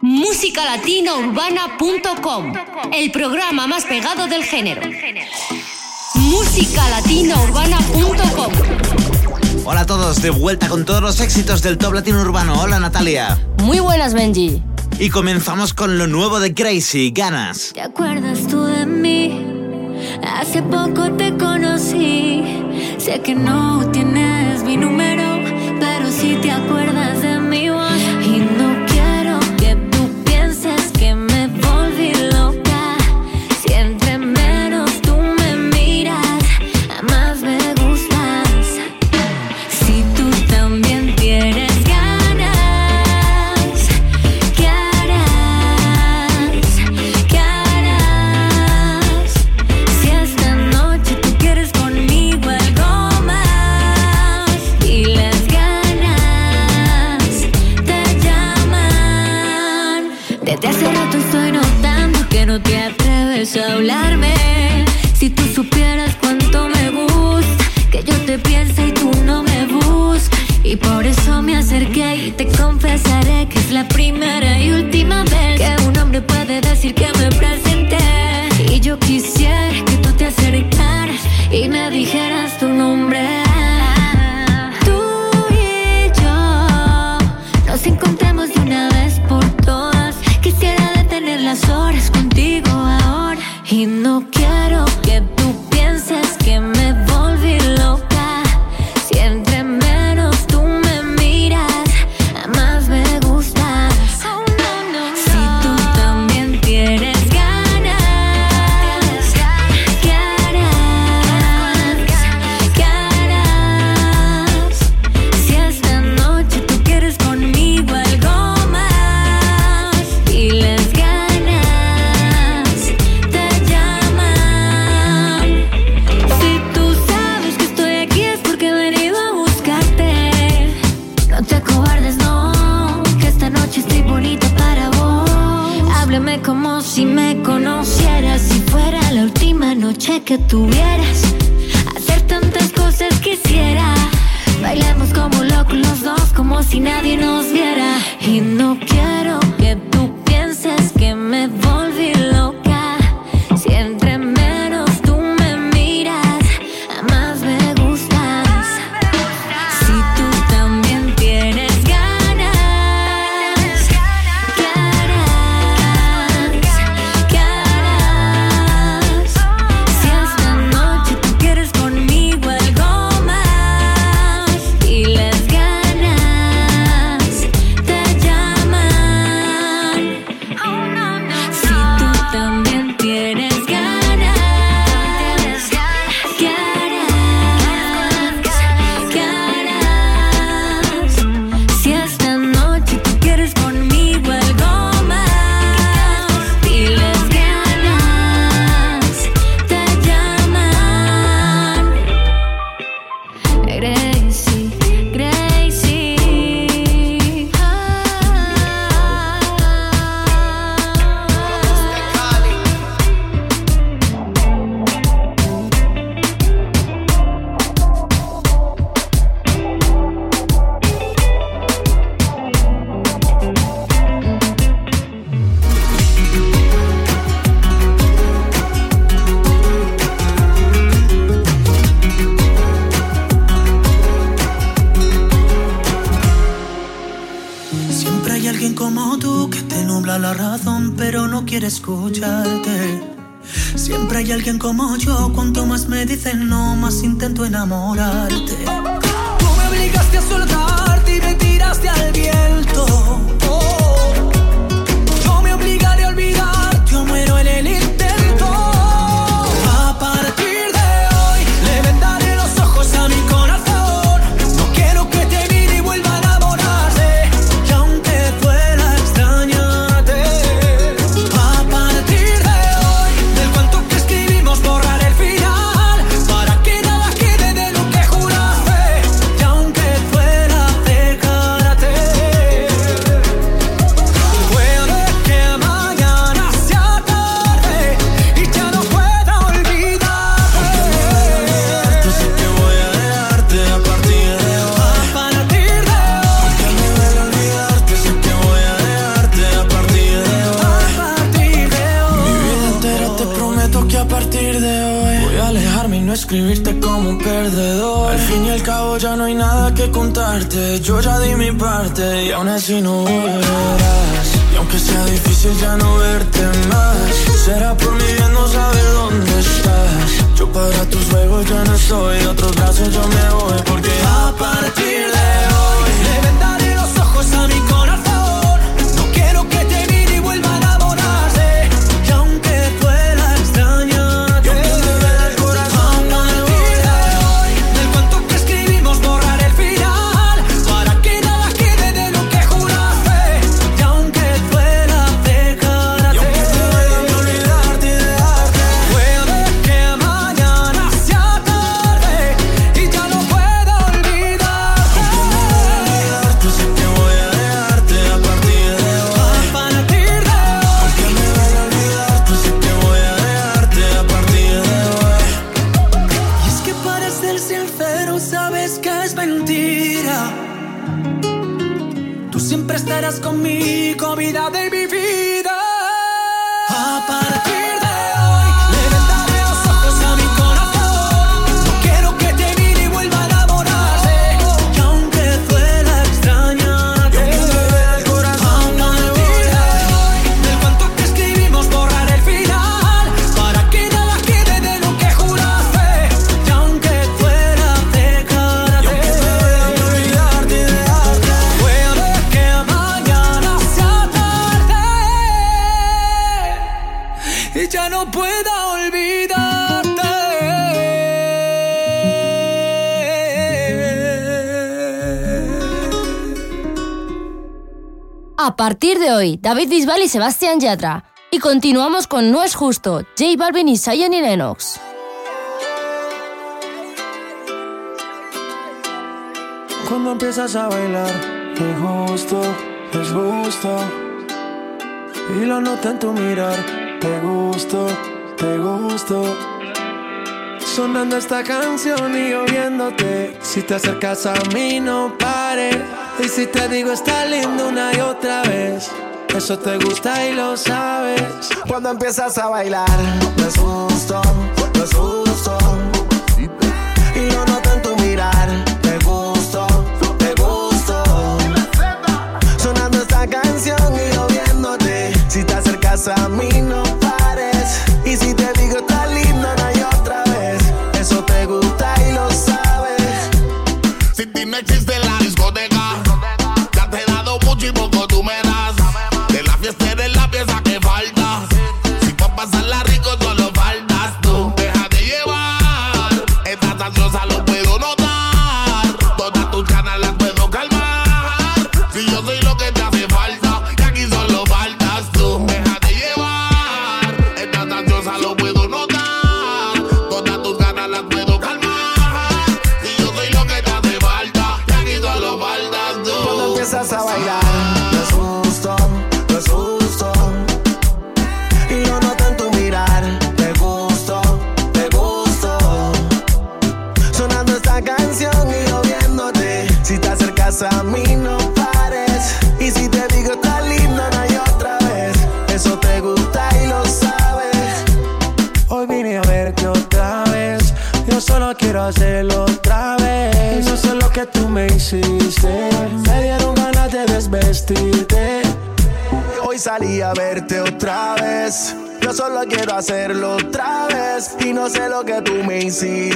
musicalatinaUrbana.com, el programa más pegado del género. musicalatinaUrbana.com. Hola a todos, de vuelta con todos los éxitos del top latino urbano. Hola Natalia. Muy buenas, Benji. Y comenzamos con lo nuevo de Crazy, Ganas. ¿Te acuerdas tú de mí? Hace poco te conocí. Sé que no tienes mi número, pero si sí te acuerdas de mí tuviera escucharte. Siempre hay alguien como yo, cuanto más me dicen no, más intento enamorarte. Y aún así no volverás. Y aunque sea difícil ya no verte más, será por mi bien no saber dónde estás. Yo para tus juegos ya no soy, de otros brazos yo me voy porque a partir de A partir de hoy, David Bisbal y Sebastián Yatra. Y continuamos con No es justo, J Balvin y Zion y Lennox. Cuando empiezas a bailar, es justo, es justo. Y lo noto en tu mirar, te gusto, te gusto. Sonando esta canción y oyéndote. Si te acercas a mí, no pares. Y si te digo, está lindo una y otra vez. Eso te gusta y lo sabes. Cuando empiezas a bailar, justo, no es justo. Y lo noto en tu mirar, te gusto, te gusto. Sonando esta canción y yo viéndote. Si te acercas a mí, no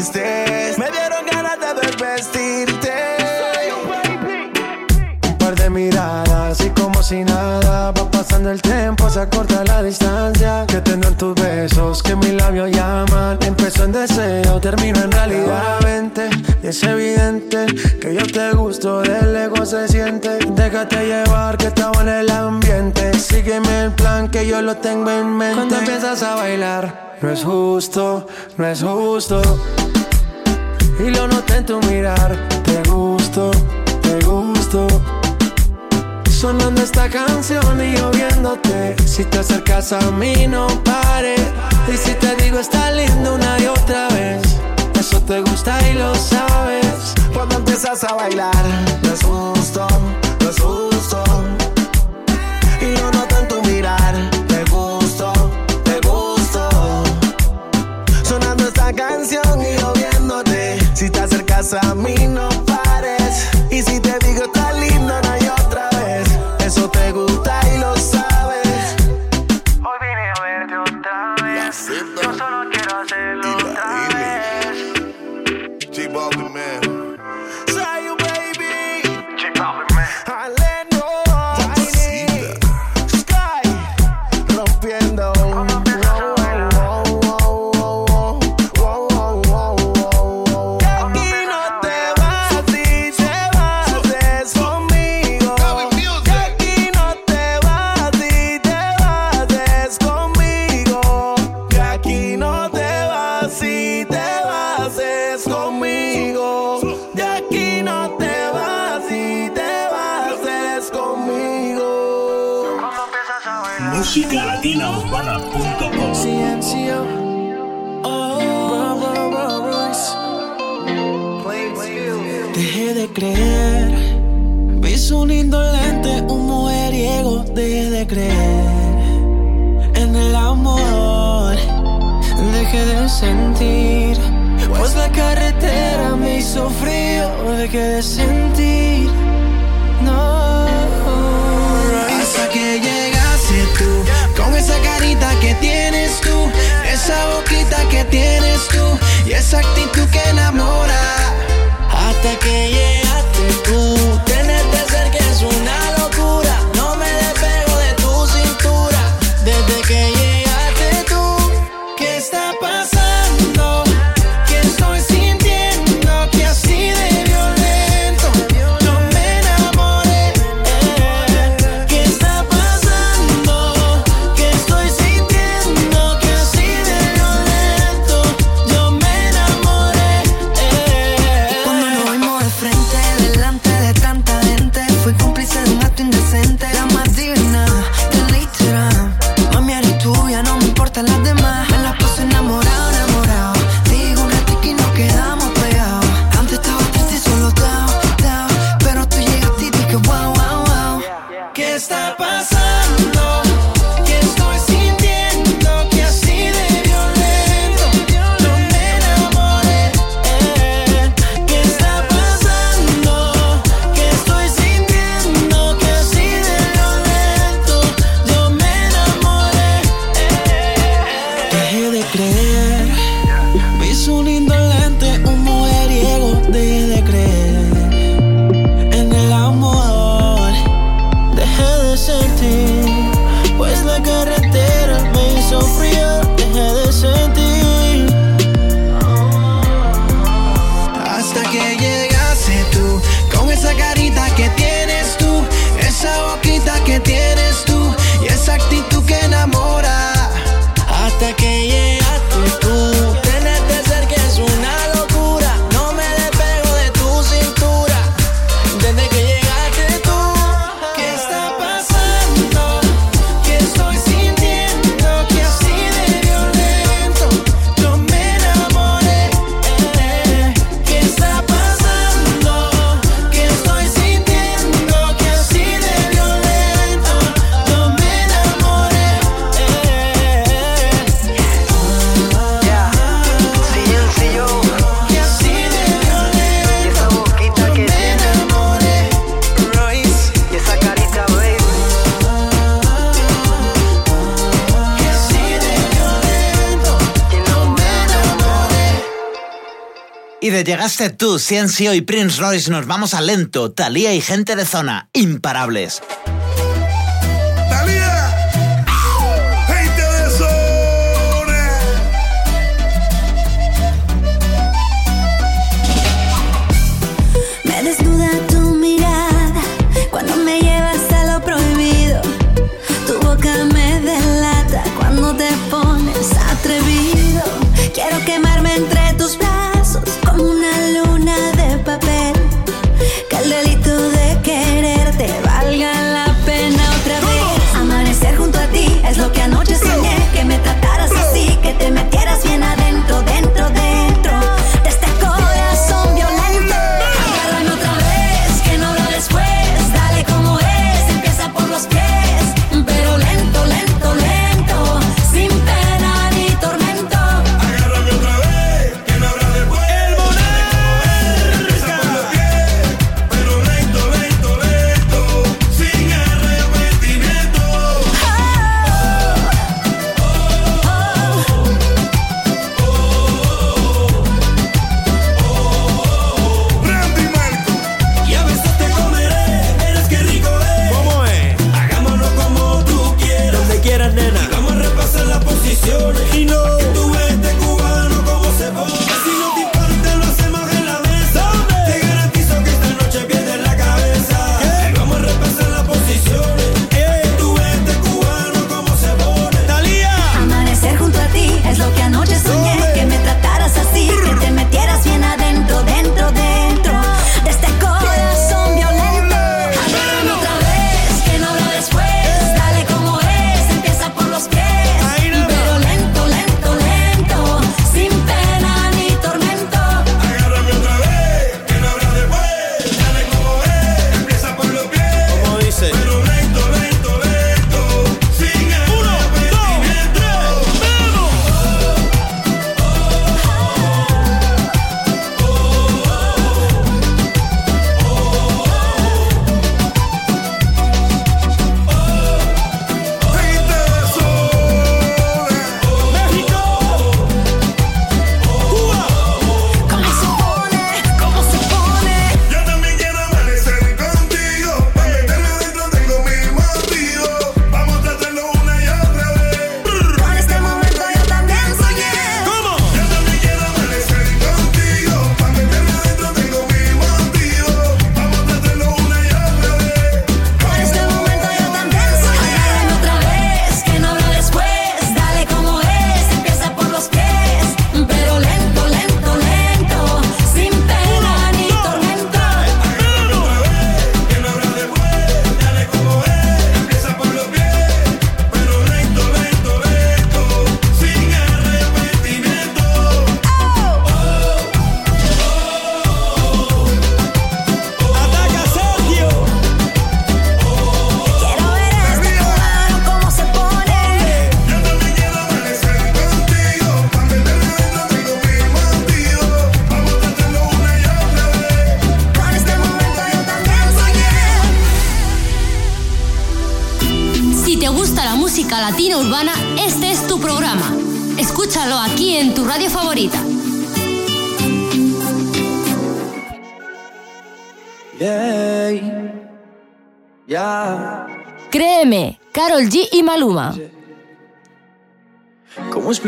Me dieron ganas de desvestirte. Un par de miradas y como si nada va pasando el tiempo, se acorta la distancia que tengo en tus besos, que mis labios llaman. Empezó en deseo, termino en realidad. Vente, es evidente que yo te gusto, del ego se siente. Déjate llevar que estaba en el ambiente. Sígueme el plan que yo lo tengo en mente. Cuando empiezas a bailar, no es justo, no es justo. Y lo noté en tu mirar, te gusto, te gusto. Sonando esta canción y yo. Si te acercas a mí, no pares. Y si te digo, está lindo una y otra vez. Eso te gusta y lo sabes. Cuando empiezas a bailar, no es me know de creer en el amor, deje de sentir. Pues la carretera me hizo frío, dejé de sentir. No, hasta que llegaste tú, con esa carita que tienes tú, esa boquita que tienes tú y esa actitud que enamora. Hasta que llegaste tú, Twisted 2, Ciencio y Prince Royce nos vamos a lento, Thalía y gente de zona, imparables.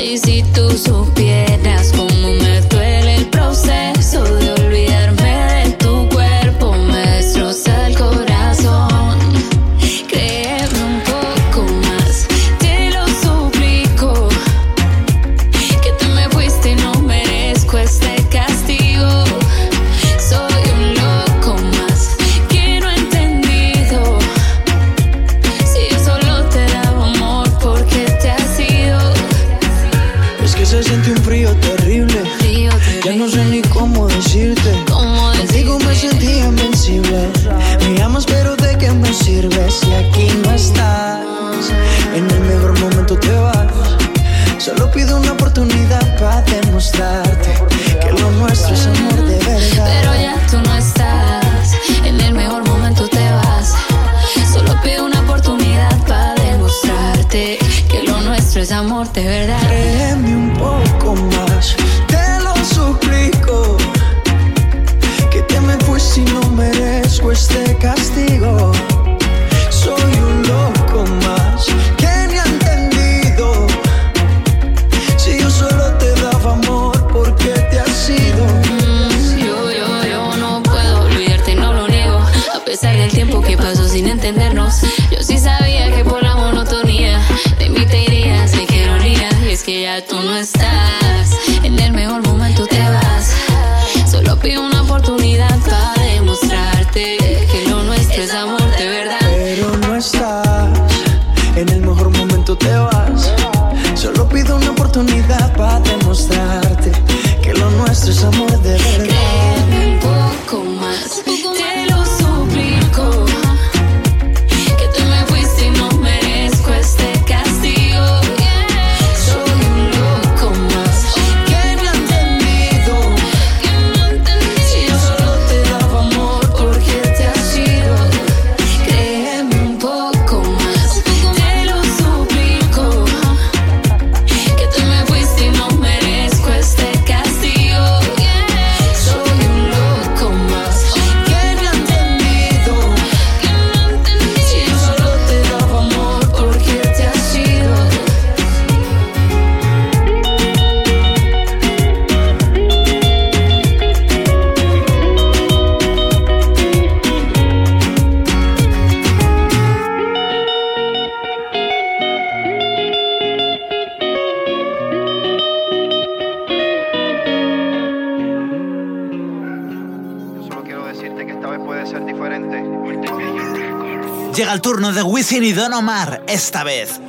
Y si tú supieras cómo me bienvenido Don Omar, esta vez.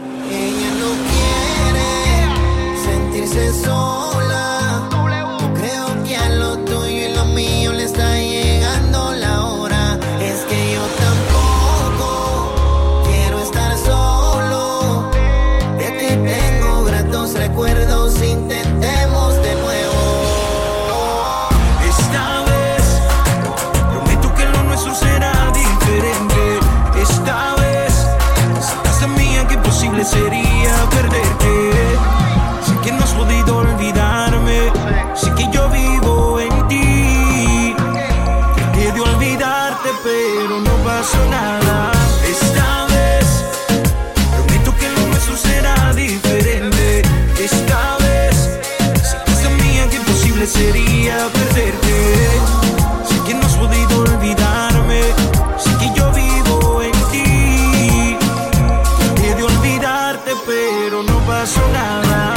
around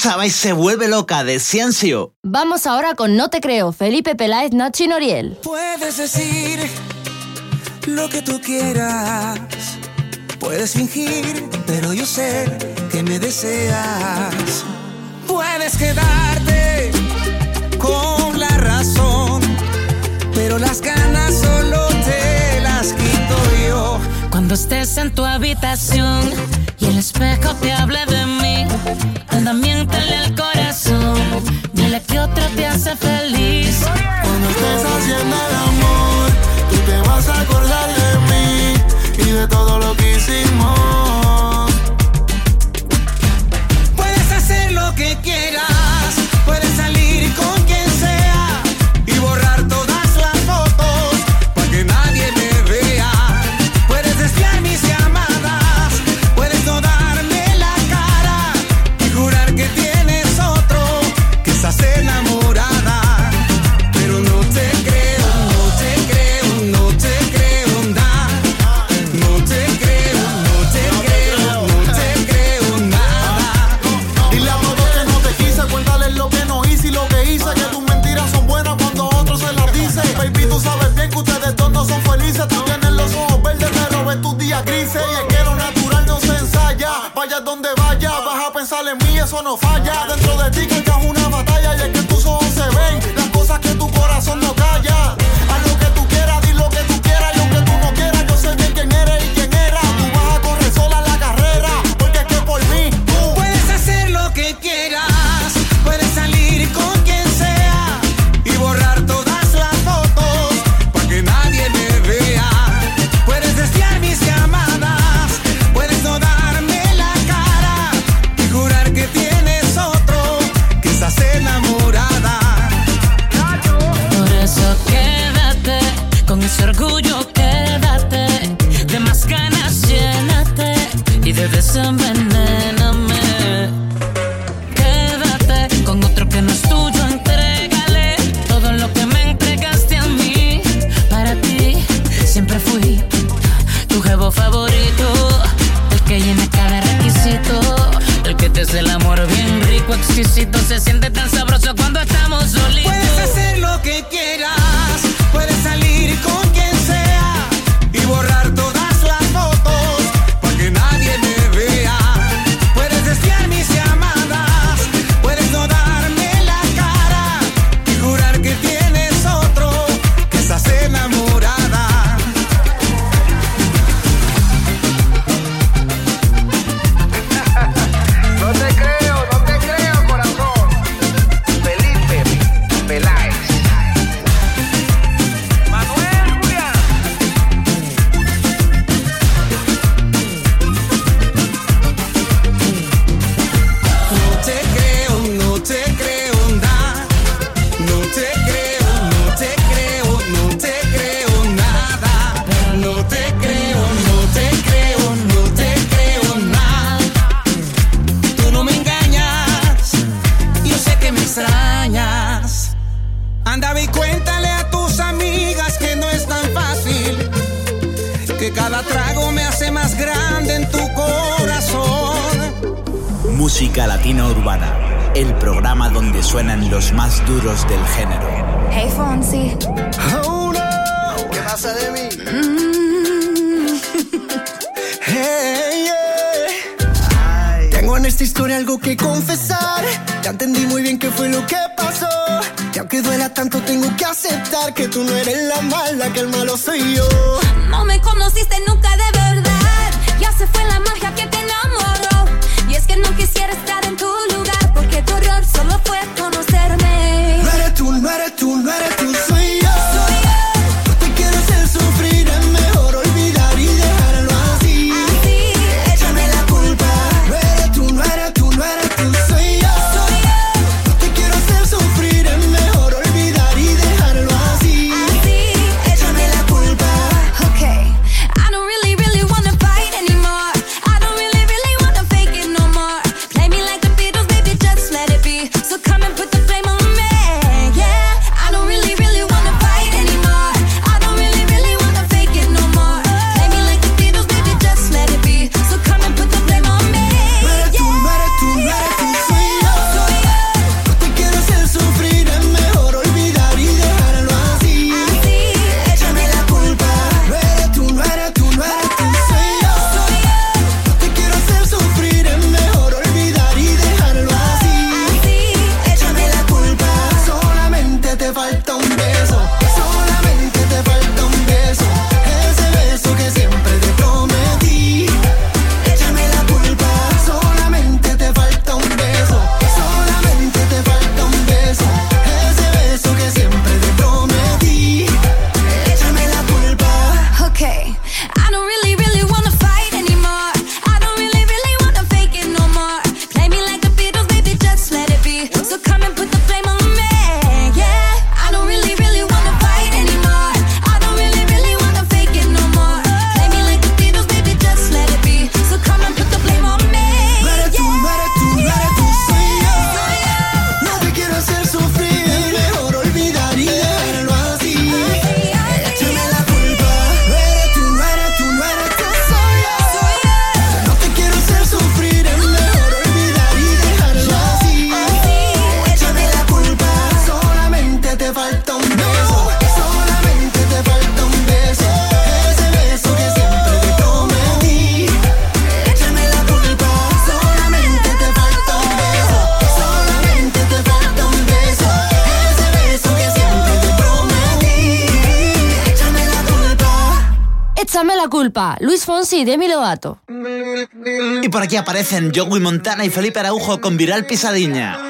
chava y se vuelve loca de Ciencio. Vamos ahora con No Te Creo, Felipe Peláez, Nachi Noriel. Puedes decir lo que tú quieras, puedes fingir, pero yo sé que me deseas. Puedes quedarte con la razón, pero las ganas solo te las quito yo. Cuando estés en tu habitación y el espejo te habla de mí. Anda, miéntale al corazón, dile que otro te hace feliz. Cuando estés haciendo el amor, tú te vas a acordar de mí y de todo lo que hicimos sí, Demi Lovato. Y por aquí aparecen Joey Montana y Felipe Araujo con Viral Pisadiña.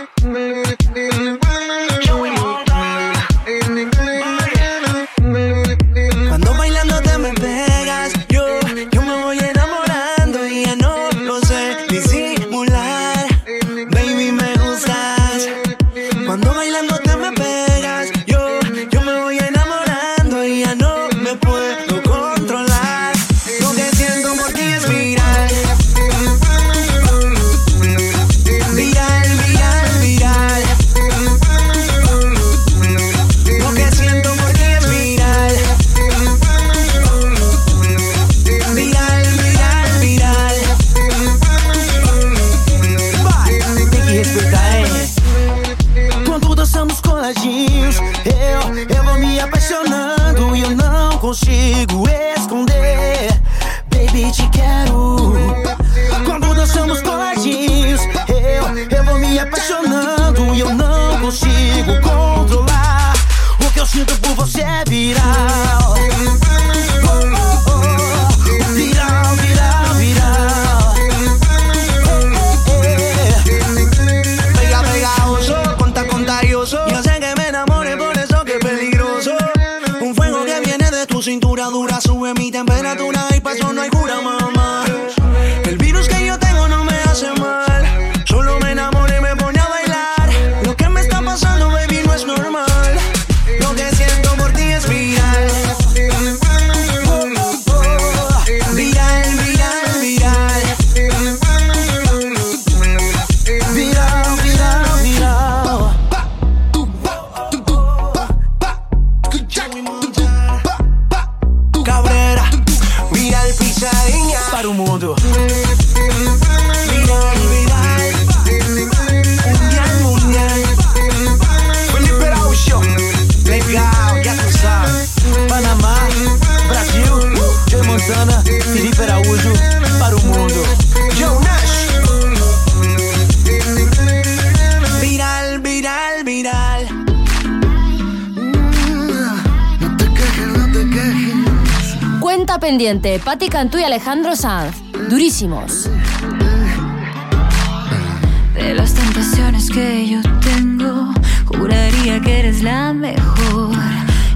La mejor.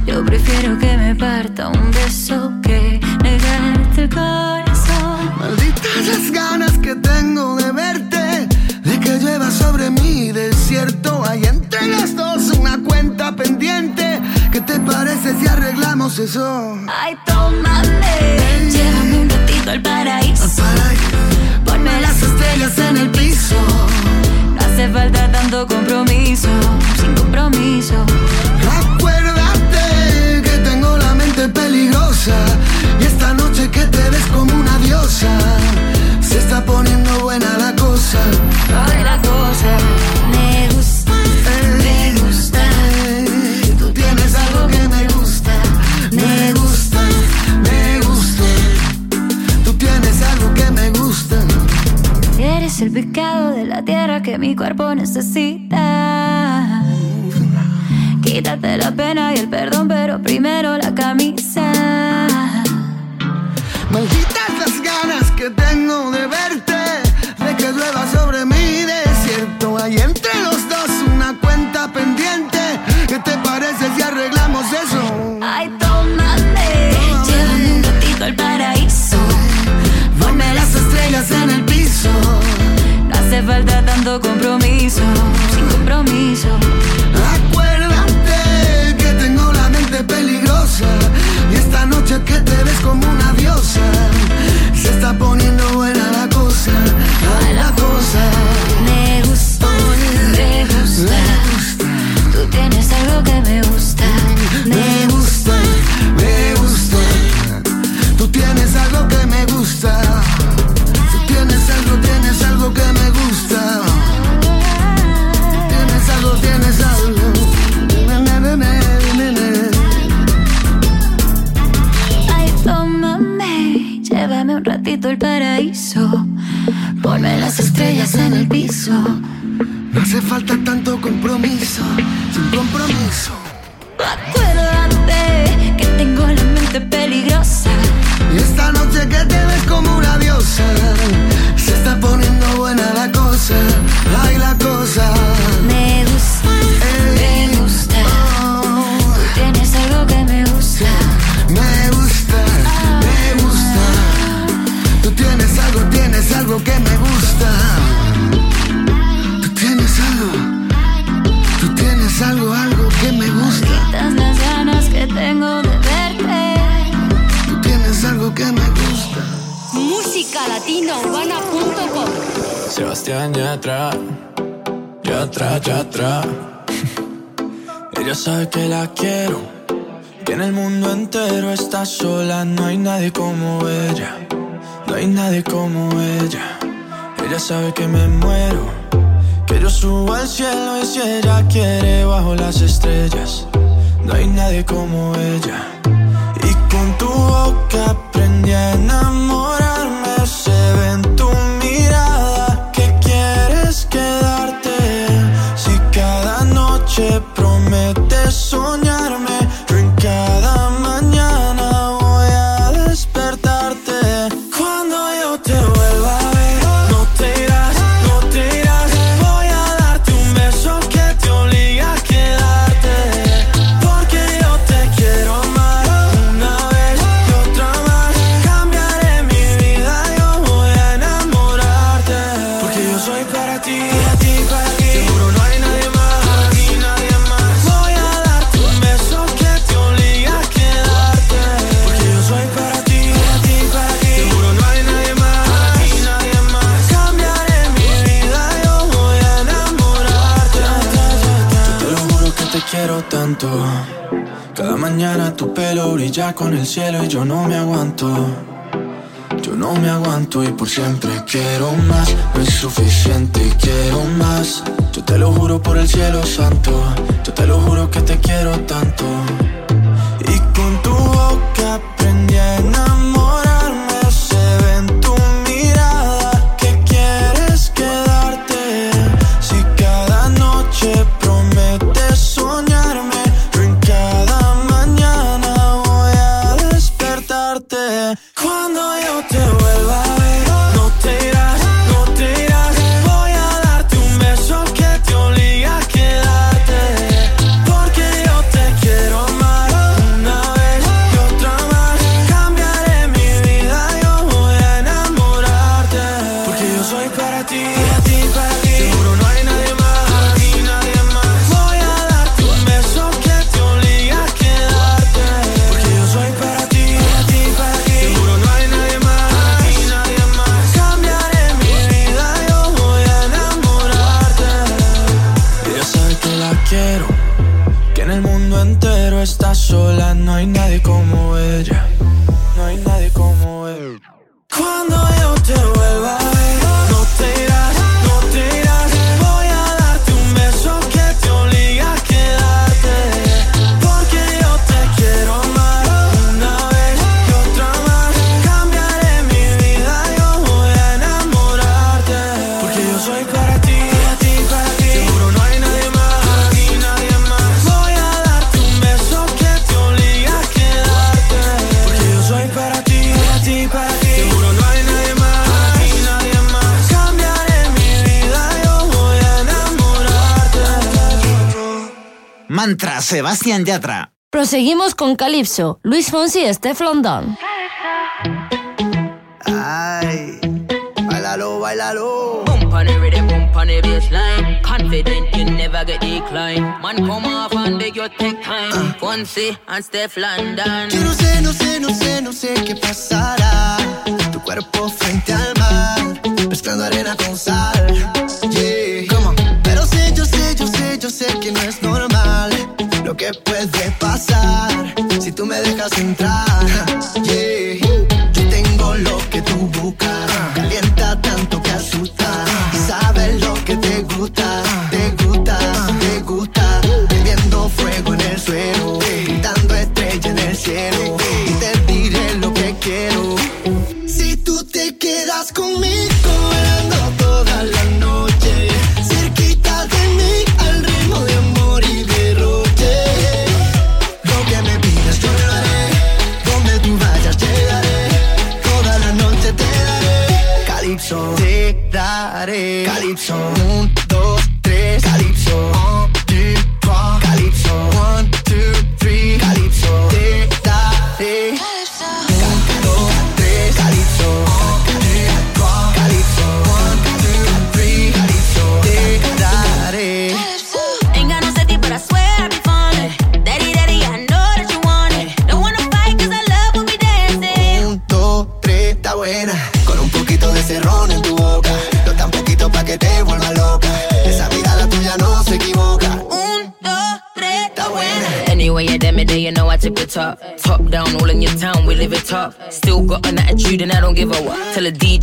Yo prefiero que me parta un beso que negarte el corazón. Malditas las ganas que tengo de verte, de que llueva sobre mi desierto. Hay entre los dos una cuenta pendiente. ¿Qué te parece si arreglamos eso? Ay, tómame, llévame un ratito al paraíso. Ponme las estrellas en el piso. Hace falta tanto compromiso, sin compromiso. Acuérdate que tengo la mente peligrosa y esta noche que te ves como una diosa. Se está poniendo buena la cosa. Ay, la cosa me gusta, me gusta. Tú tienes algo que me gusta, me gusta, me gusta. Tú tienes algo que me gusta. Eres el pecado tierra que mi cuerpo necesita. Quítate la pena y el perdón, pero primero la camisa. Compromiso, compromiso. Acuérdate que tengo la mente peligrosa y esta noche que te ves como una diosa. Se está poniendo paraíso. Ponme las estrellas en el piso. No hace falta tanto compromiso, sin compromiso. Acuérdate Sebastián Yatra, Yatra. Ella sabe que la quiero, que en el mundo entero está sola, no hay nadie como ella, no hay nadie como ella. Ella sabe que me muero, que yo subo al cielo y si ella quiere bajo las estrellas, no hay nadie como ella. Y con tu boca aprendí a enamorarme, brilla con el cielo y yo no me aguanto. Yo no me aguanto y por siempre quiero más. No es suficiente y quiero más. Yo te lo juro por el cielo santo. Yo te lo juro que te quiero tanto. Y con tu boca aprendí a enamorarme. Sebastián Yatra. Proseguimos con Calypso, Luis Fonsi y Steph London. Ay, bailalo, bailalo. on the rhythm, bump on the bassline. Confident you never get declined. Man, come off and beg you take time. Fonsi and Steph London. Yo no sé, no sé, no sé, no sé qué pasará. Tu cuerpo frente al mar, mezclando arena con sal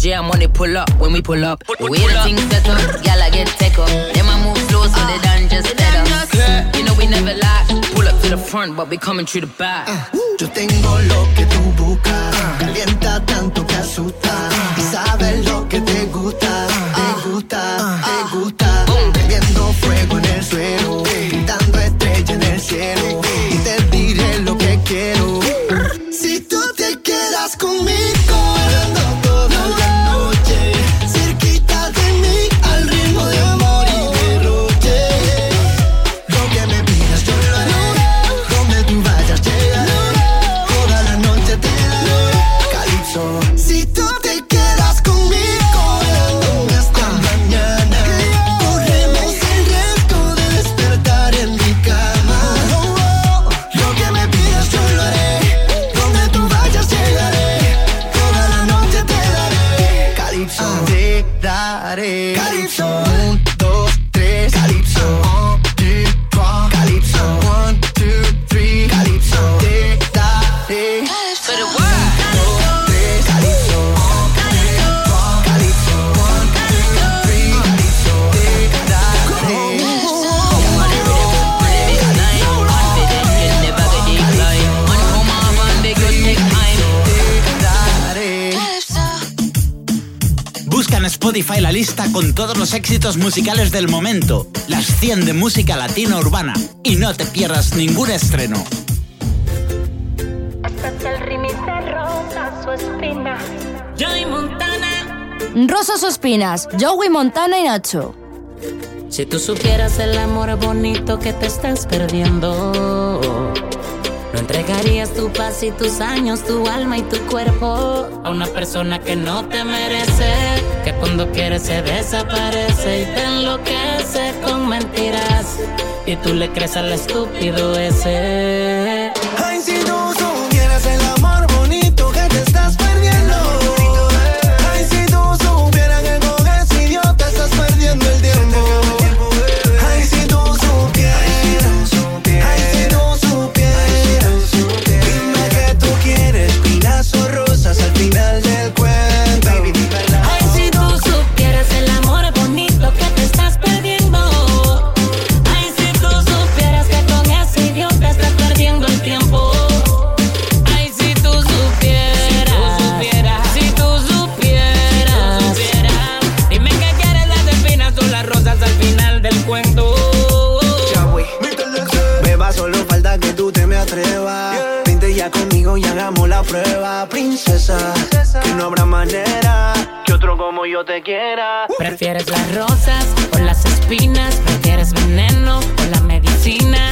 J, I'm on pull up when we pull up. The way the things set up, y'all get take up. Then I move slow so they done just set. Yeah. You know we never lie. Pull up to the front, but we coming through the back. Uh, yo tengo lo que tú buscas. Calienta tanto que asusta. Y sabes lo que te gusta. con todos los éxitos musicales del momento, las 100 de música latina urbana, y no te pierdas ningún estreno. Rosa Sospinas, Joey Montana y Nacho. Si tú supieras el amor bonito que te estás perdiendo, no entregarías tu paz y tus años, tu alma y tu cuerpo a una persona que no te merece. Cuando quiere se desaparece y te enloquece con mentiras. Y tú le crees al estúpido ese. princesa, que no habrá manera que otro como yo te quiera. ¿Prefieres las rosas o las espinas? ¿Prefieres veneno o la medicina?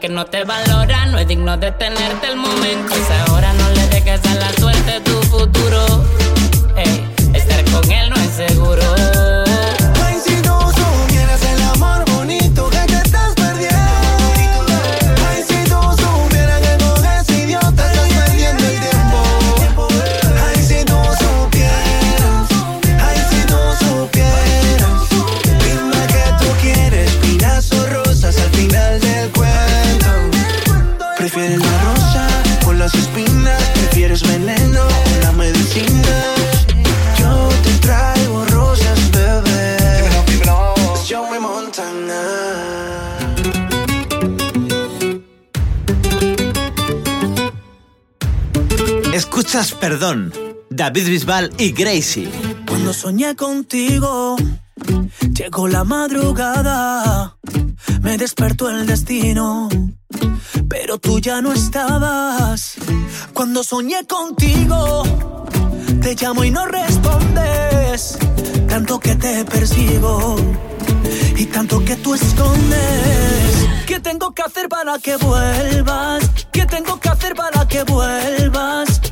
que no te valora no es digno de tenerte el momento. Es ahora, no le dejes a la suerte tu futuro. Estar con él no es seguro. Perdón, David Bisbal y Gracie. Cuando soñé contigo, llegó la madrugada, me despertó el destino, pero tú ya no estabas. Cuando soñé contigo, te llamo y no respondes, tanto que te persigo y tanto que tú escondes. ¿Qué tengo que hacer para que vuelvas? ¿Qué tengo que hacer para que vuelvas?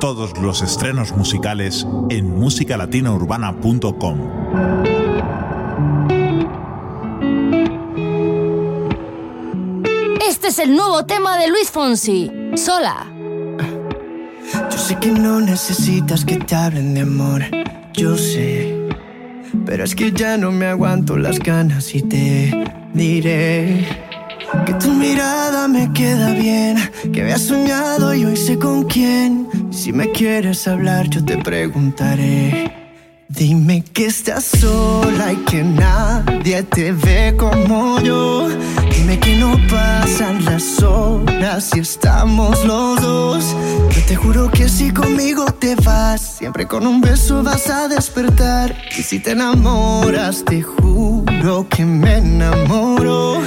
todos los estrenos musicales en musicalatinourbana.com. Este es el nuevo tema de Luis Fonsi, Sola. Yo sé que no necesitas que te hablen de amor, yo sé. Pero es que ya no me aguanto las ganas y te diré que tu mirada me queda bien, que me has soñado y hoy sé con quién. Si me quieres hablar, yo te preguntaré. Dime que estás sola y que nadie te ve como yo. Dime que no pasan las horas y estamos los dos. Yo te juro que si conmigo te vas, siempre con un beso vas a despertar. Y si te enamoras, te juro que me enamoro.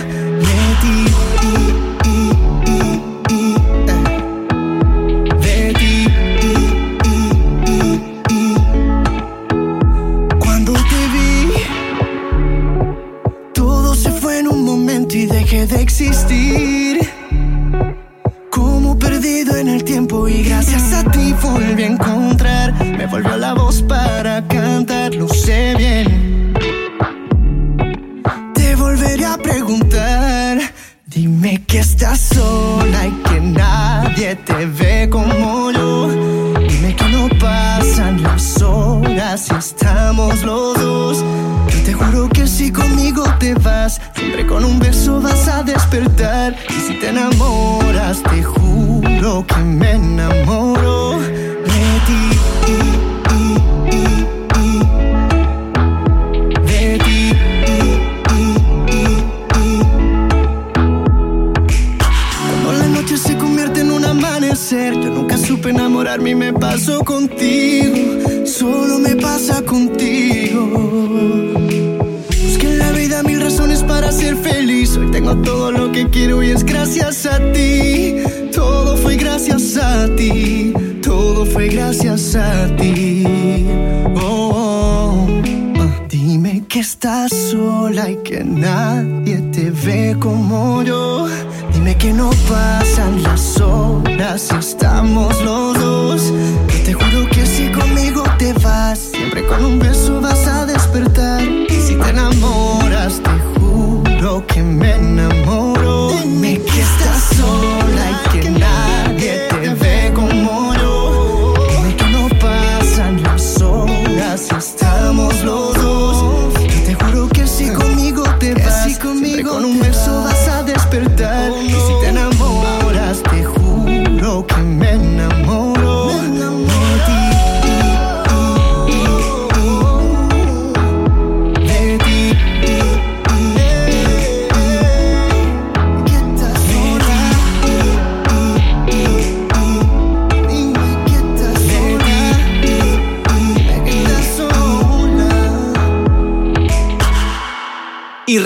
pasan las horas, estamos los dos. Yo te juro que si conmigo te vas, siempre con un beso vas a despertar. Y si te enamoras, te juro que me enamoro.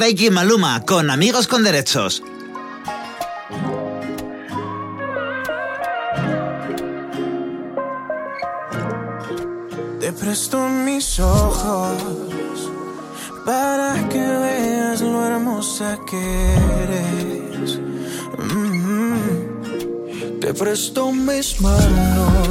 Y Maluma con Amigos con Derechos. Te presto mis ojos para que veas lo hermosa que eres. Mm-hmm. Te presto mis manos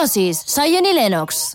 Hipnosis. Soy Jenny Lennox.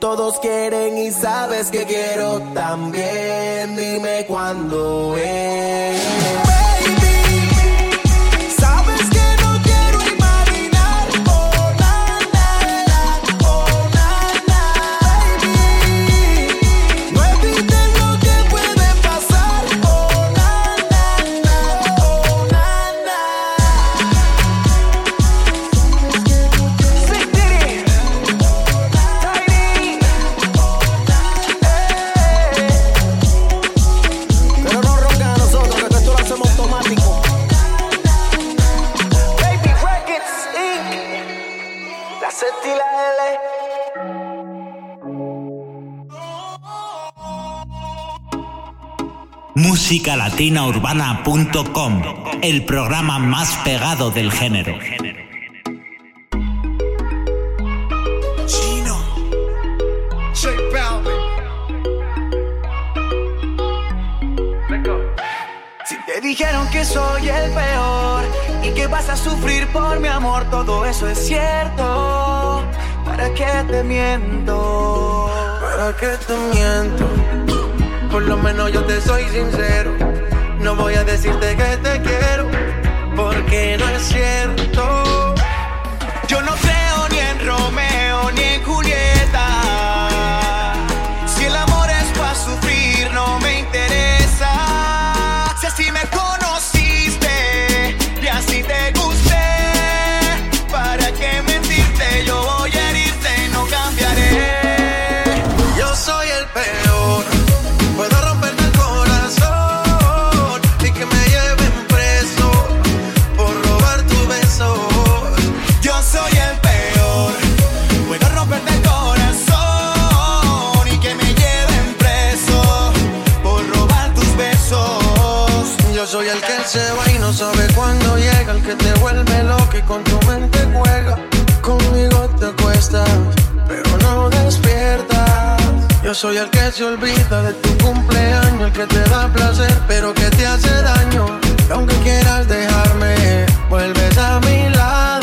todos quieren y sabes que quiero también. Dime cuándo es. latinaurbana.com, el programa más pegado del género. Si te Dijeron que soy el peor y que vas a sufrir por mi amor, todo eso es cierto. ¿Para qué te miento? ¿Para qué te miento? Por lo menos yo te soy sincero. No voy a decirte que te quiero, porque no es cierto. Yo no creo ni en Romeo ni en Julieta. que te vuelve loco y con tu mente juega. Conmigo te acuestas, pero no despiertas. Yo soy el que se olvida de tu cumpleaños, el que te da placer, pero que te hace daño. Y aunque quieras dejarme, vuelves a mi lado.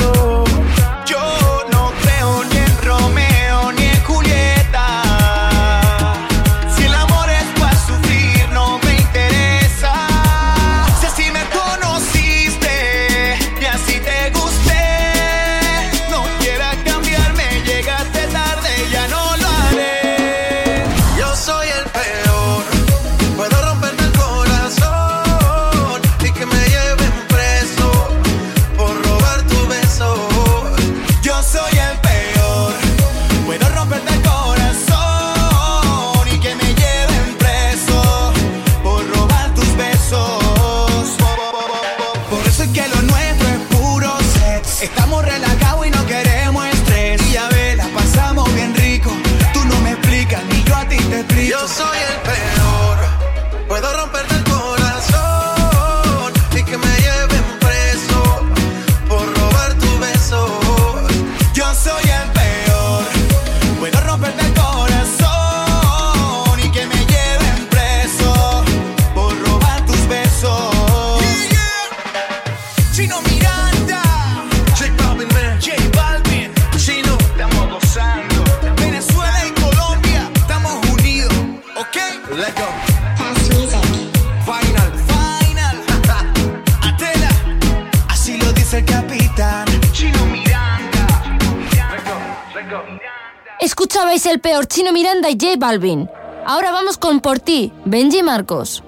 sabéis el peor, Chino Miranda y J Balvin. Ahora vamos con Por ti, Benji Marcos.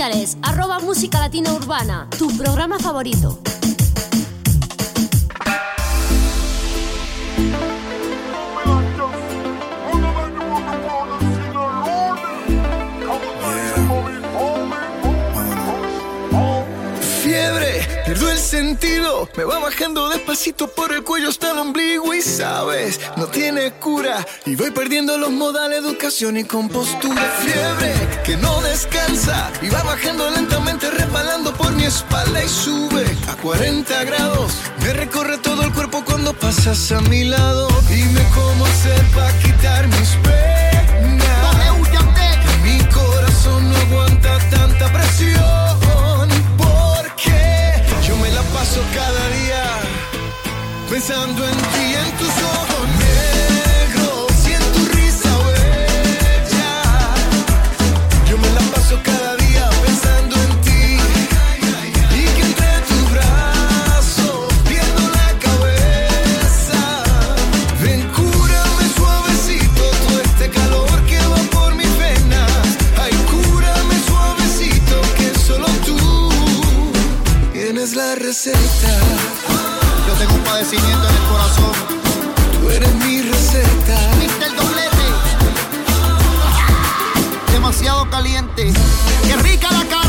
sociales, arroba música latina urbana, tu programa favorito. Fiebre Pierdo el sentido, me va bajando despacito por el cuello hasta el ombligo y sabes, no tiene cura. Y voy perdiendo los modales, educación y compostura. Fiebre, que no descansa y va bajando lentamente resbalando por mi espalda y sube a 40 grados. Me recorre todo el cuerpo cuando pasas a mi lado. Dime cómo hacer para quitar mis penas. Que mi corazón no aguanta tanta presión porque yo me la paso cada día pensando en ti, en tus ojos Yo tengo un padecimiento en el corazón. Tú eres mi receta. Viste el doblete. Demasiado caliente. Qué rica la cara.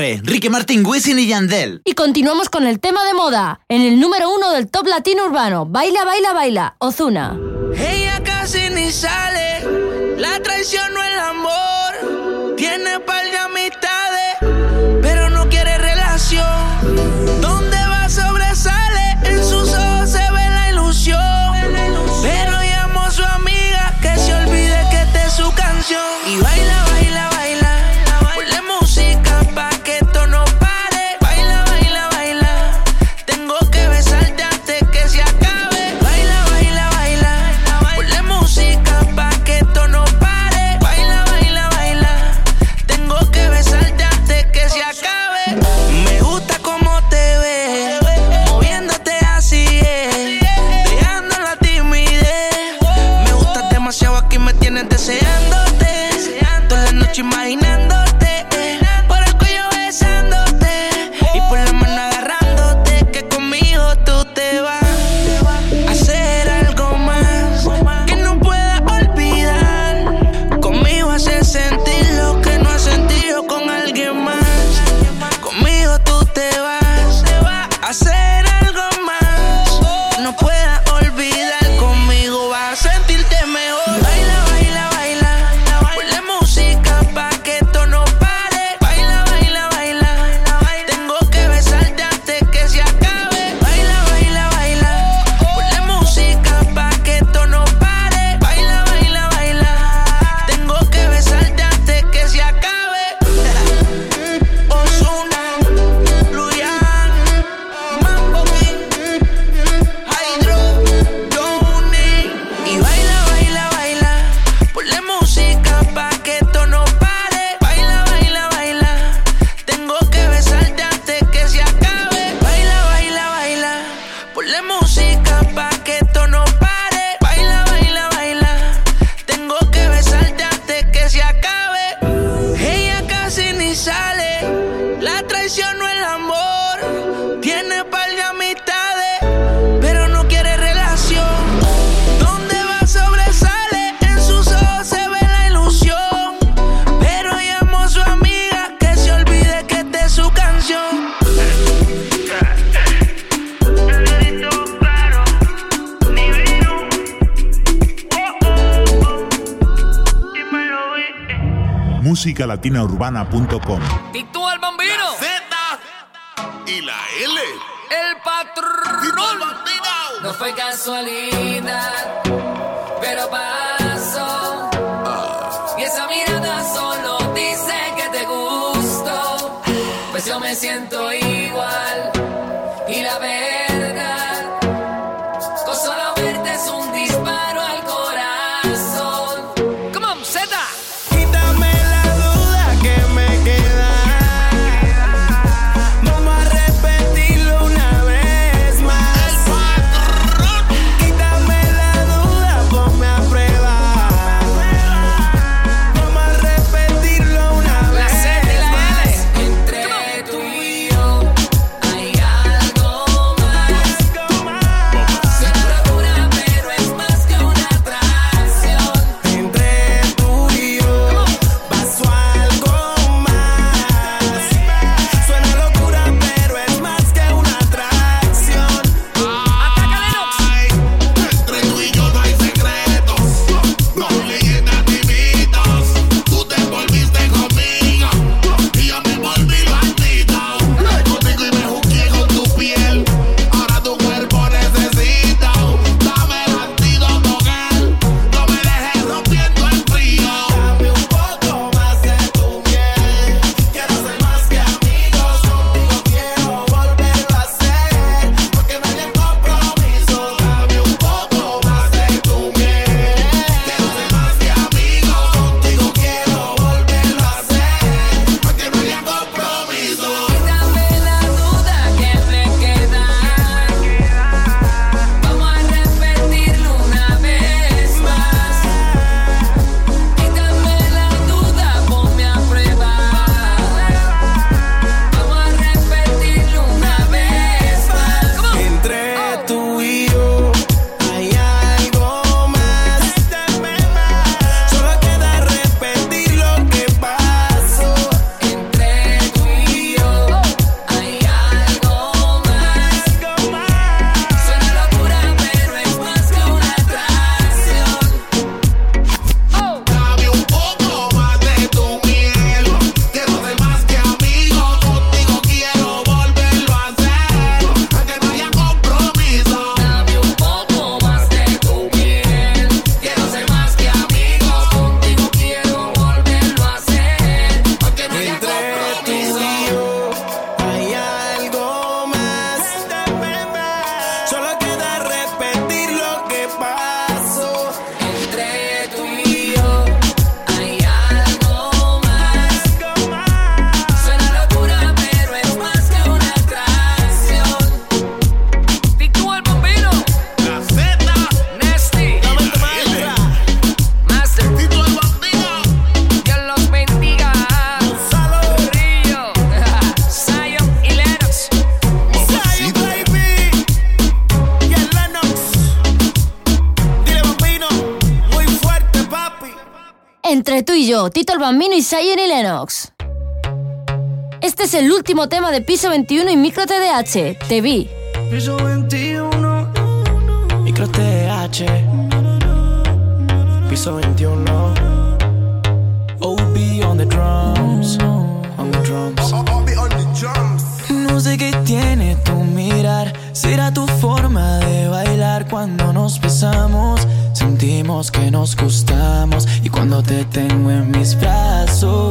Cabré, Enrique Martín Wisin y Yandel. Y continuamos con el tema de moda. En el número uno del top latino urbano, Baila, Baila, Baila, Ozuna. Ella casi ni sale, la traición no el amor, tiene musicalatinaurbana.com. Tito el Bambino. Z y la L. El patrón. No fue casualidad, pero pasó. Ah. Y esa mirada solo dice que te gustó. Pues yo me siento igual y la veo. último tema de Piso 21 y Micro TDH. Te vi. Piso 21, Micro TDH. Piso 21. OB on the drums. On the drums. Oh, OB on the drums. No sé qué tiene tu mirar. Será tu forma de bailar cuando nos besamos. Sentimos que nos gustamos. Y cuando te tengo en mis brazos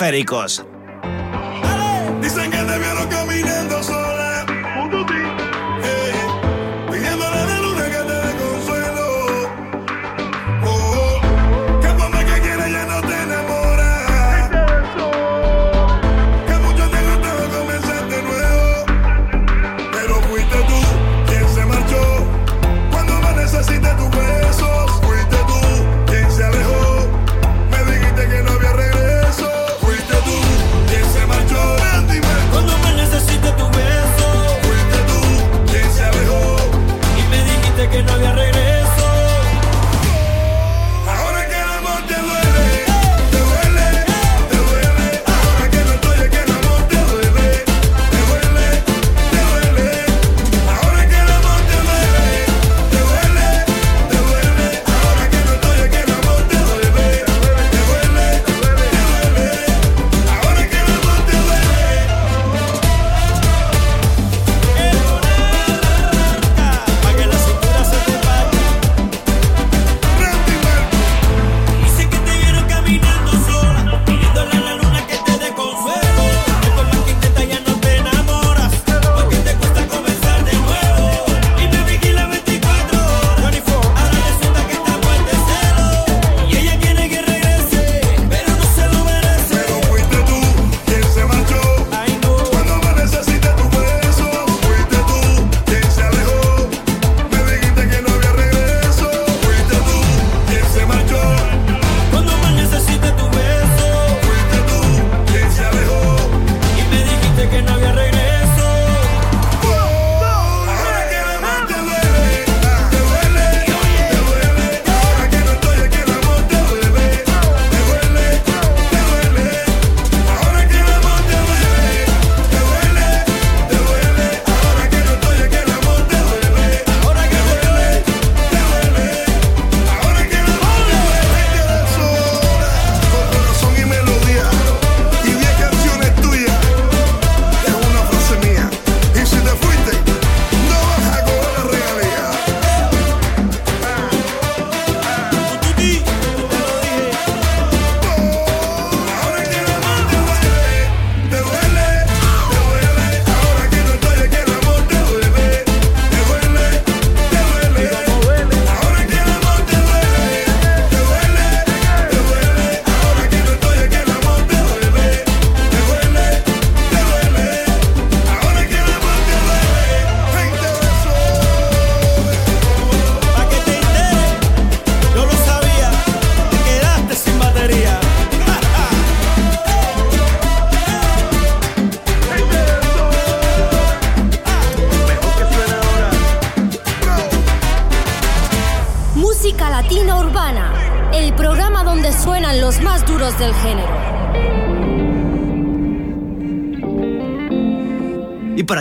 Ferikas.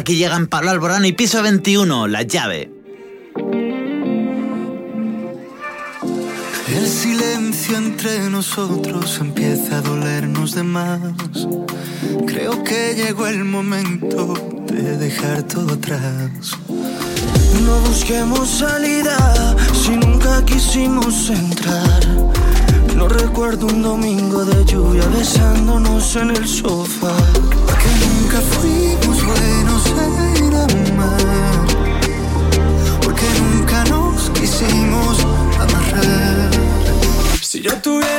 Aquí llegan Pablo Alborán y Piso 21, La Llave. El silencio entre nosotros empieza a dolernos de más. Creo que llegó el momento de dejar todo atrás. No busquemos salida si nunca quisimos entrar. No recuerdo un domingo de lluvia besándonos en el sofá. Nunca fuimos buenos en amar. Porque nunca nos quisimos amarrar. Si yo tuviera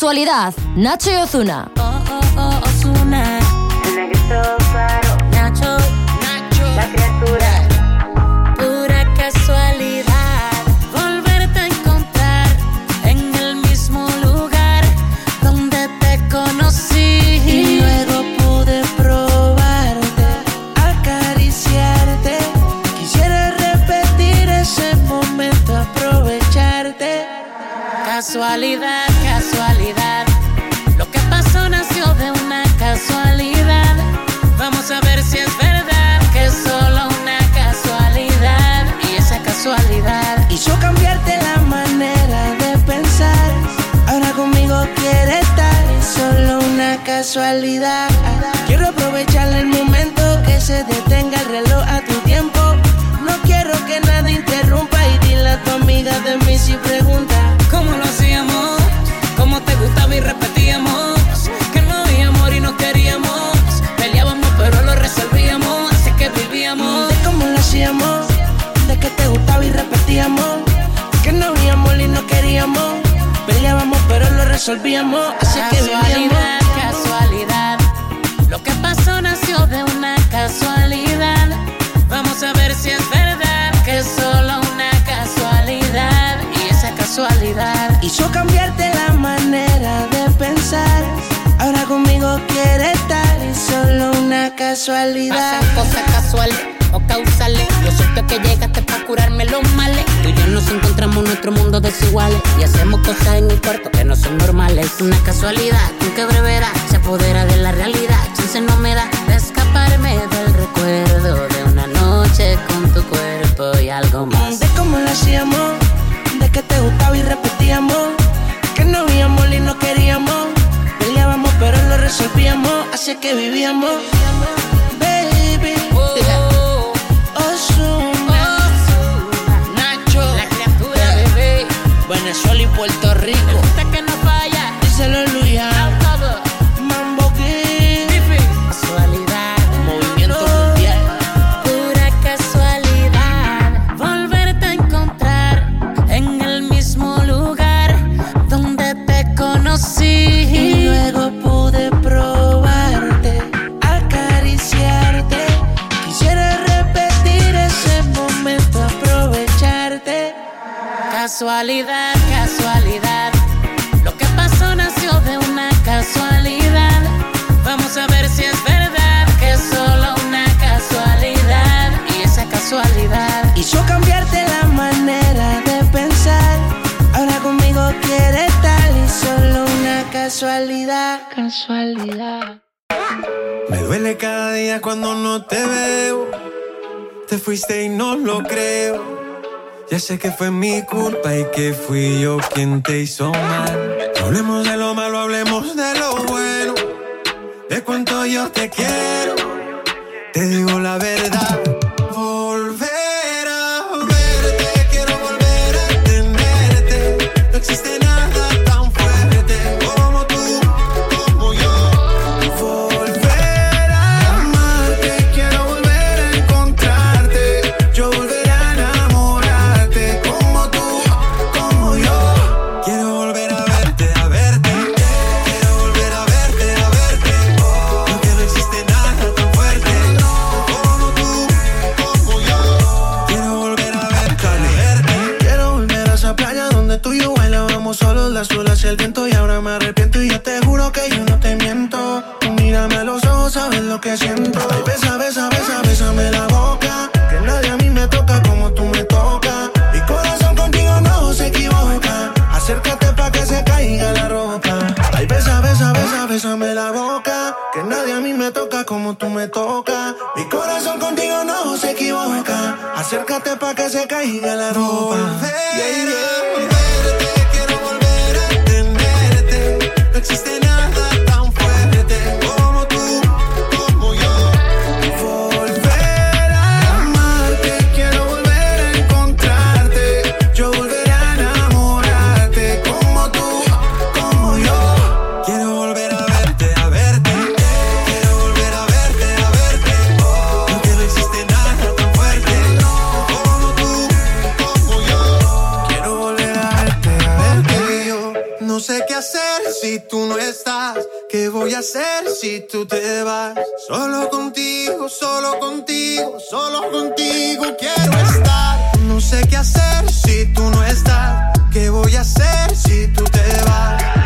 Casualidad, Nacho y Ozuna. Quiero aprovechar el momento que se detenga el reloj a tu tiempo. No quiero que nada interrumpa y dile a tu amiga de mí si pregunta. ¿Cómo lo hacíamos? ¿Cómo te gustaba y repetíamos? Que no había amor y no queríamos. Peleábamos pero lo resolvíamos. Así que vivíamos. De cómo lo hacíamos. De que te gustaba y repetíamos. Que no había amor y no queríamos. Peleábamos pero lo resolvíamos. Así que vivíamos. Quiere estar. Es solo una casualidad. Pasan cosas casuales o causales. Lo cierto es que llegaste para curarme los males. Tú y yo nos encontramos en nuestro mundo desiguales. Y hacemos cosas en el cuarto que no son normales. Es una casualidad, con que brevedad se apodera de la realidad. Chance no me da de escaparme del recuerdo de una noche con tu cuerpo y algo más. De cómo lo hacíamos, de que te gustaba y repetíamos. resolvíamos, hacia que vivíamos. Baby, Ozuna, Nacho, Venezuela y Puerto Rico. Casualidad. Casualidad. Me duele cada día cuando no te veo. Te fuiste y no lo creo. Ya sé que fue mi culpa y que fui yo quien te hizo mal. No hablemos de lo malo, hablemos de lo bueno. De cuánto yo te quiero. Te digo la verdad. Las olas y el viento y ahora me arrepiento y yo te juro que yo no te miento. Tú mírame a los ojos, sabes lo que siento. Ay, besa, besa, besa, bésame la boca. Que nadie a mí me toca como tú me tocas. Mi corazón contigo no se equivoca. Acércate pa' que se caiga la ropa. Ay, besa, besa, besa, bésame la boca. Que nadie a mí me toca como tú me tocas. Mi corazón contigo no se equivoca. Acércate pa' que se caiga la ropa. Si tú no estás. ¿Qué voy a hacer si tú te vas? Solo contigo, solo contigo, solo contigo quiero estar. No sé qué hacer si tú no estás. ¿Qué voy a hacer si tú te vas?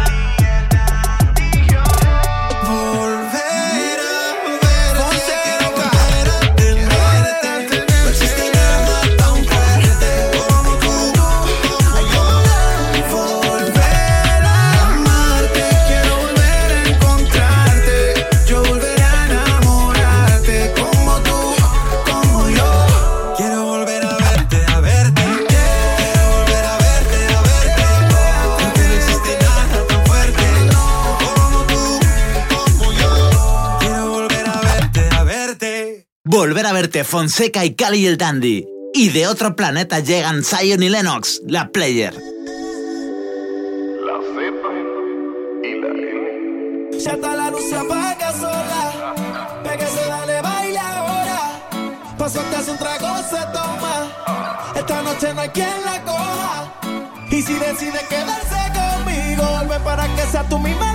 Volver a verte Fonseca y Cali y el Dandy. Y de otro planeta llegan Zion y Lennox, la player. La Z y la N. Ya está la luz se apaga sola. Pégase, dale, baila ahora. Paso te hace un trago, se toma. Esta noche no hay quien la coja. Y si decide quedarse conmigo, vuelve para que sea tú misma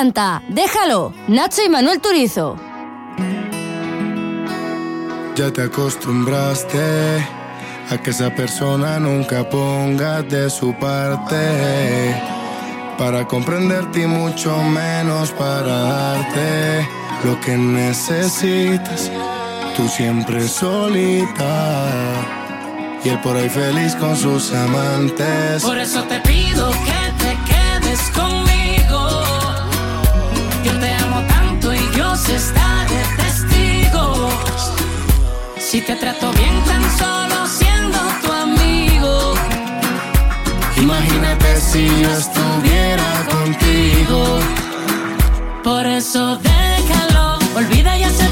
Déjalo. Nacho y Manuel Turizo. Ya te acostumbraste a que esa persona nunca ponga de su parte para comprenderte y mucho menos para darte lo que necesitas. Tú siempre solita y él por ahí feliz con sus amantes. Por eso te pido está de testigo. Si te trato bien tan solo siendo tu amigo. Imagínate si yo estuviera contigo. Por eso déjalo, olvida ya ese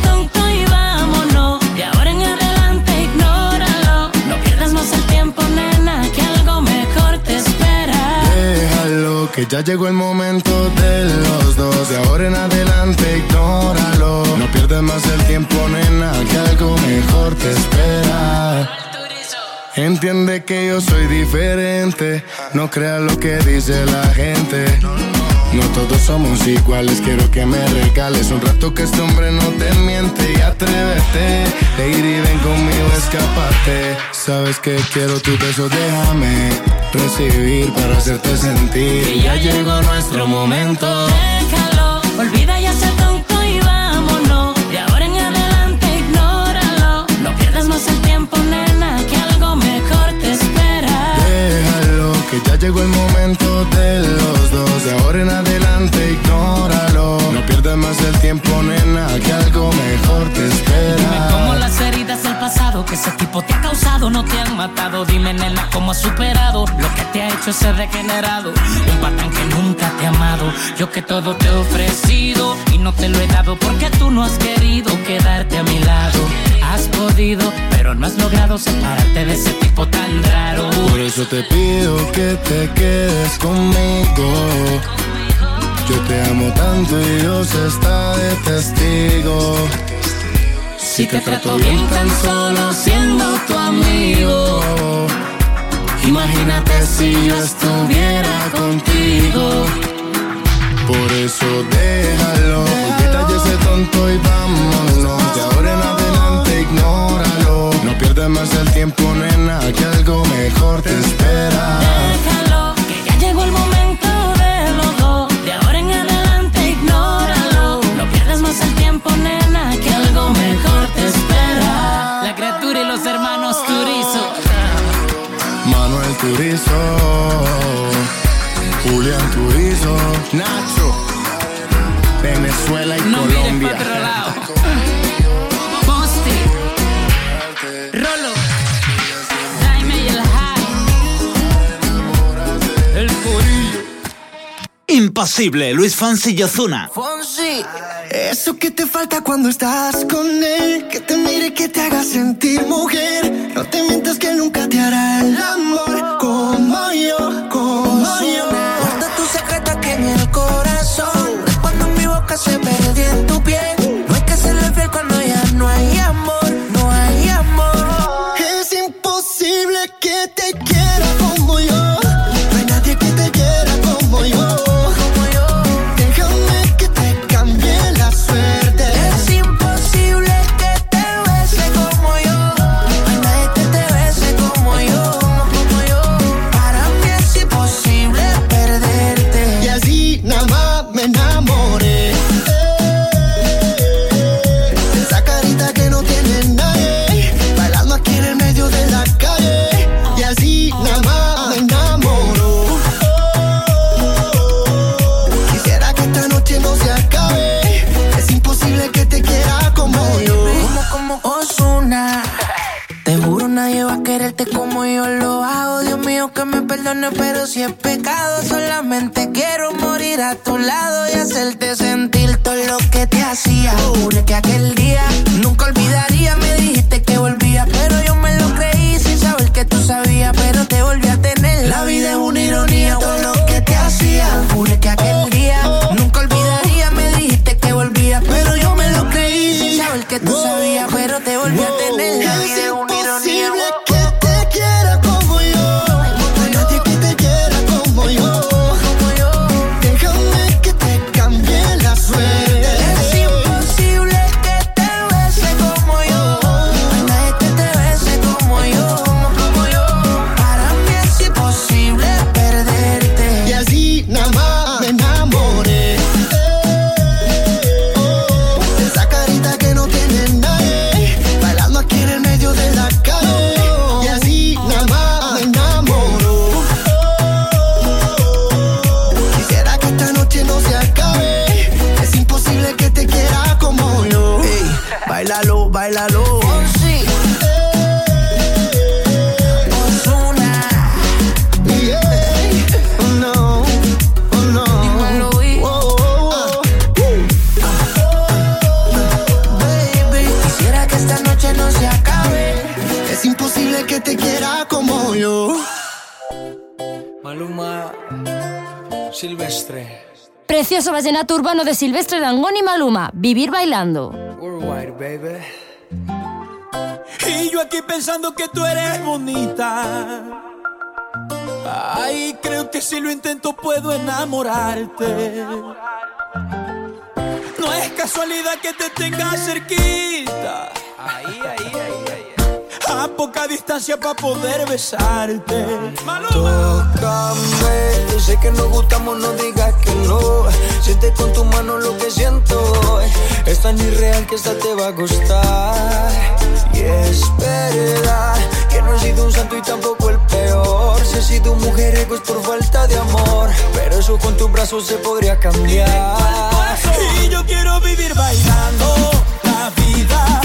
que ya llegó el momento de los dos. De ahora en adelante, ignóralo. No pierdas más el tiempo, nena, que algo mejor te espera. Entiende que yo soy diferente. No creas lo que dice la gente. No todos somos iguales, quiero que me regales un rato que este hombre no te miente y atrévete. Lady, ven conmigo, escápate. Sabes que quiero tu beso, déjame recibir para hacerte sentir. Que ya llegó nuestro momento. Déjalo, olvida ya ese tonto y vámonos. De ahora en adelante ignóralo. No pierdas más el tiempo, nena, que algo mejor te espera. Déjalo, que ya llegó el momento de los dos. De ahora en adelante, ignóralo. No pierdas más el tiempo, nena, que algo mejor te espera. Como las heridas del pasado que ese tipo te ha causado no te han matado. Dime, nena, cómo has superado lo que te ha hecho ser regenerado. Un patán que nunca te ha amado. Yo que todo te he ofrecido y no te lo he dado porque tú no has querido quedarte a mi lado. Has podido, pero no has logrado separarte de ese tipo tan raro. Por eso te pido que te quedes conmigo. Yo te amo tanto y Dios está de testigo. Si te trato bien tan solo siendo tu amigo. Imagínate si yo estuviera contigo. Por eso déjalo, ya ese tonto y vámonos. De ahora en adelante ignóralo. No pierdas más el tiempo, nena, que algo mejor te espera. Turizo, Julián Turizo, Nacho, Venezuela y No Colombia. Imposible, Luis Fonsi y Ozuna. Fonsi, eso que te falta cuando estás con él, que te mire, que te haga sentir mujer. No te mientas que nunca te hará el amor como yo, como yo. Guarda tu secreto aquí en el corazón. Cuando mi boca se perdió en tu piel, no hay que serle fiel cuando ya no hay amor, delicioso vallenato urbano de Silvestre Dangón y Maluma, Vivir Bailando. Worldwide, baby. Y yo aquí pensando que tú eres bonita. Ay, creo que si lo intento puedo enamorarte. No es casualidad que te tenga cerquita. Ahí, ahí. A poca distancia para poder besarte. Maluma. Tócame, sé que nos gustamos, no digas que no. Siente con tu mano lo que siento. Es tan irreal que esta te va a gustar. Y es verdad que no he sido un santo y tampoco el peor. Si he sido un mujeriego es por falta de amor. Pero eso con tus brazos se podría cambiar. Y yo quiero vivir bailando la vida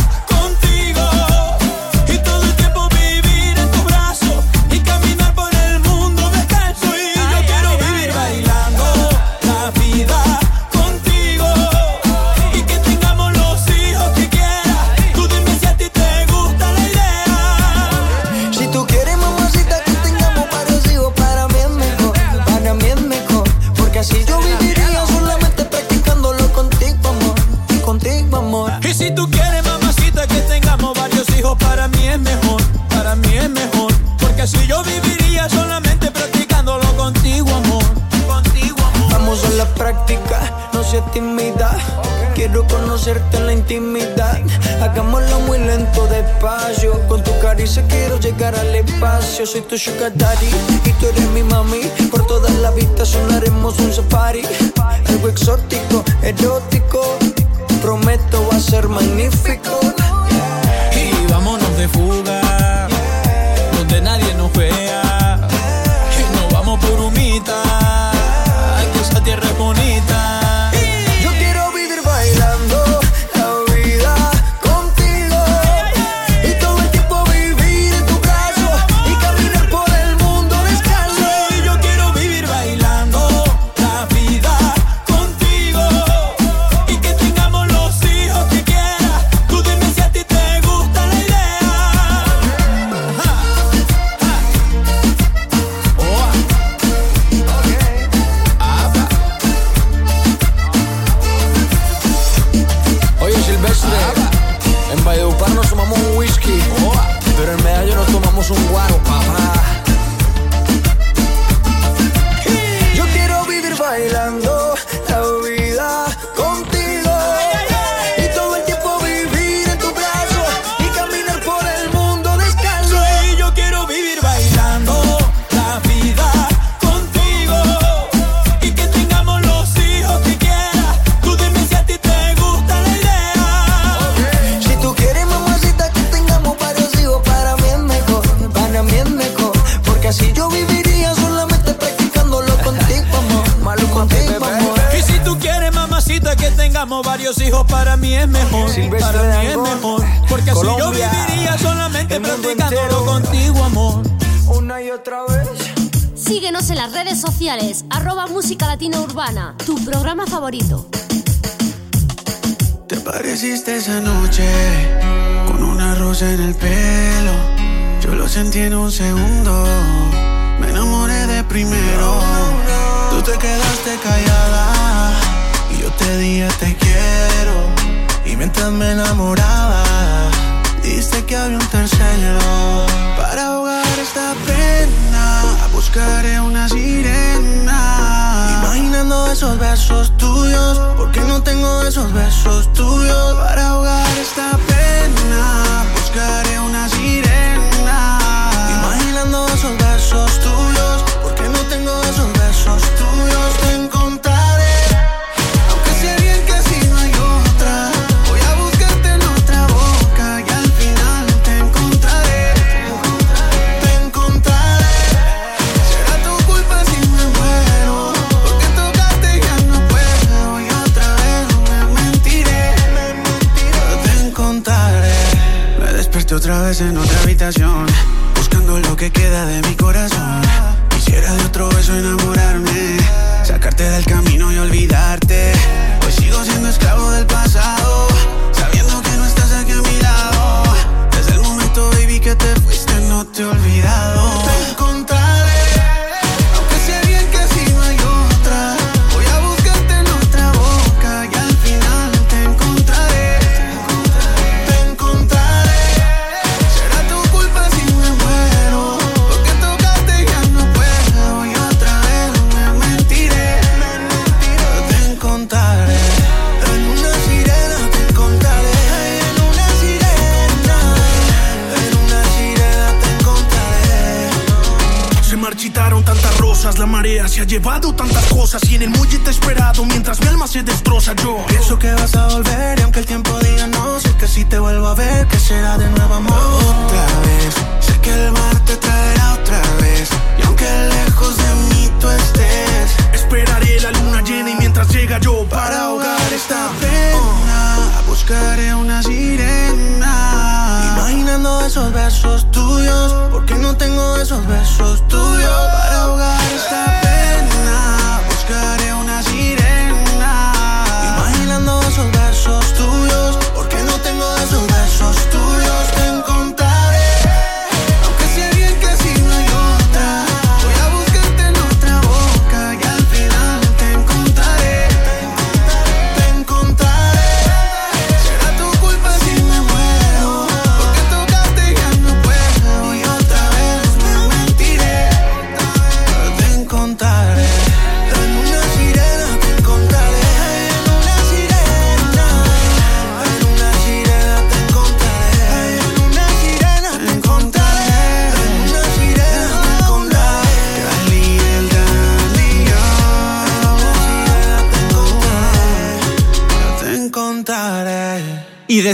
soy tu sugar daddy y tú eres mi mami. Por todas las vistas solaré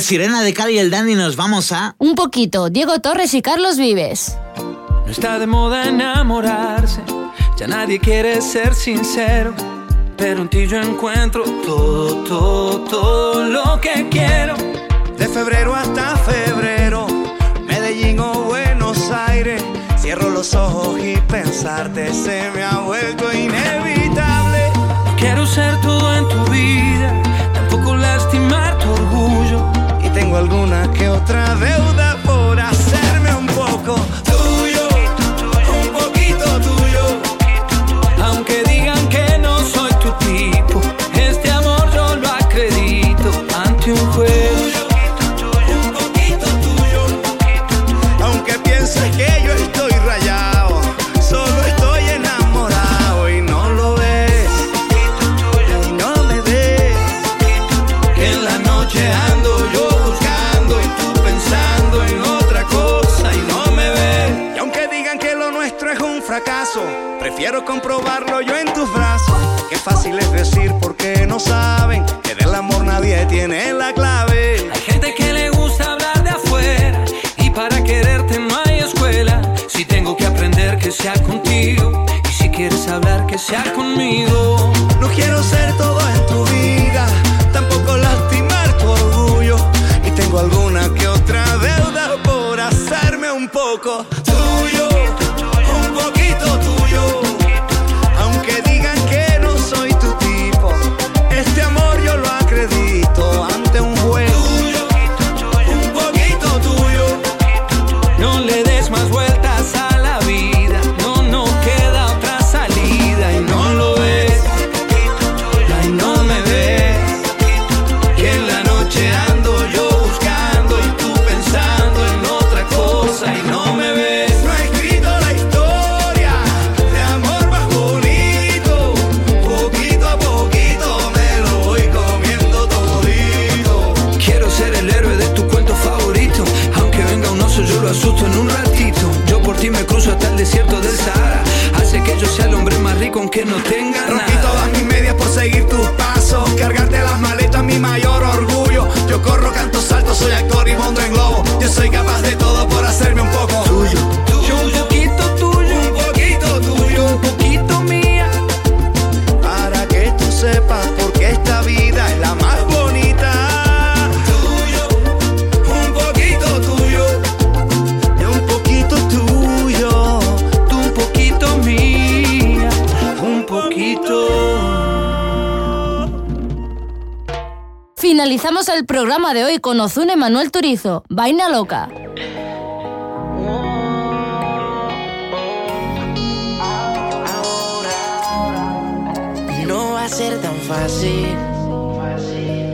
Sirena de Cali y el Dandy nos vamos a... Un poquito, Diego Torres y Carlos Vives. No está de moda enamorarse, ya nadie quiere ser sincero, pero en ti yo encuentro todo, todo, todo lo que quiero. De febrero hasta febrero, Medellín o Buenos Aires, cierro los ojos y pensarte se me ha vuelto inevitable. Quiero ser todo en tu vida alguna que otra deuda. Quiero comprobarlo yo en tus brazos. Qué fácil es decir porque no saben que del amor nadie tiene la clave. Hay gente que le gusta hablar de afuera y para quererte no hay escuela. Si tengo que aprender que sea contigo y si quieres hablar que sea conmigo. Programa de hoy con Ozune Manuel Turizo, Vaina Loca. No va a ser tan fácil.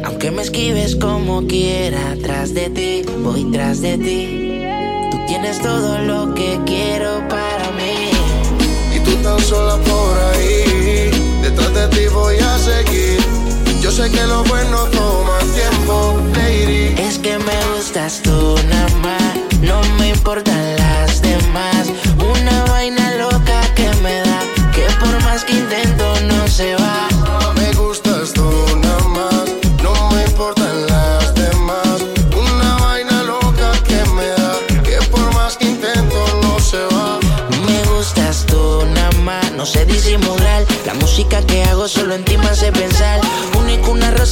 Aunque me esquives como quiera, tras de ti, voy tras de ti. Tú tienes todo lo que quiero para mí. Y tú tan sola por ahí, detrás de ti voy a seguir. Yo sé que lo bueno toma tiempo, que me gustas tú nada más, no me importan las demás. Una vaina loca que me da, que por más que intento no se va. Me gustas tú nada más, no me importan las demás. Una vaina loca que me da, que por más que intento no se va. Me gustas tú nada más, no sé disimular. La música que hago solo en ti me hace